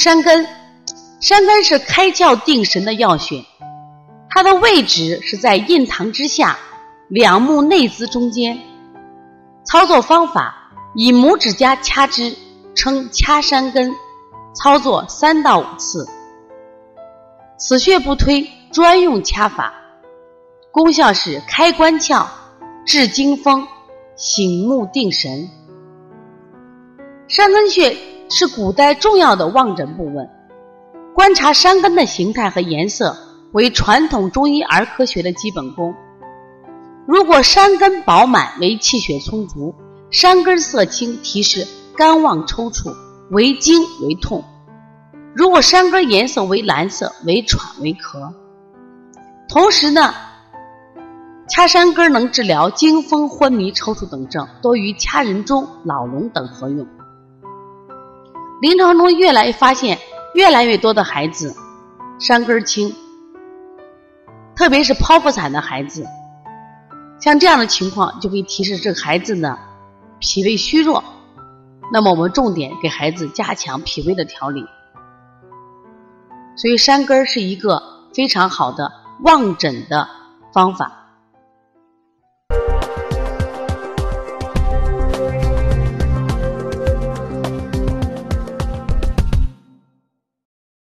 山根，山根是开窍定神的要穴，它的位置是在印堂之下，两目内眦中间。操作方法：以拇指夹掐之，称掐山根，操作三到五次。此穴不推，专用掐法。功效是开关窍、治惊风、醒目定神。山根穴是古代重要的望诊部位，观察山根的形态和颜色为传统中医儿科学的基本功。如果山根饱满，为气血充足；山根色青，提示肝旺抽搐，为惊为痛。如果山根颜色为蓝色，为喘为咳。同时呢。掐山根能治疗惊风、昏迷、抽搐等症，多于掐人中、老龙等合用。临床中越来越发现，越来越多的孩子山根青，特别是剖腹产的孩子，像这样的情况就可以提示这个孩子呢脾胃虚弱。那么我们重点给孩子加强脾胃的调理。所以山根是一个非常好的望诊的方法。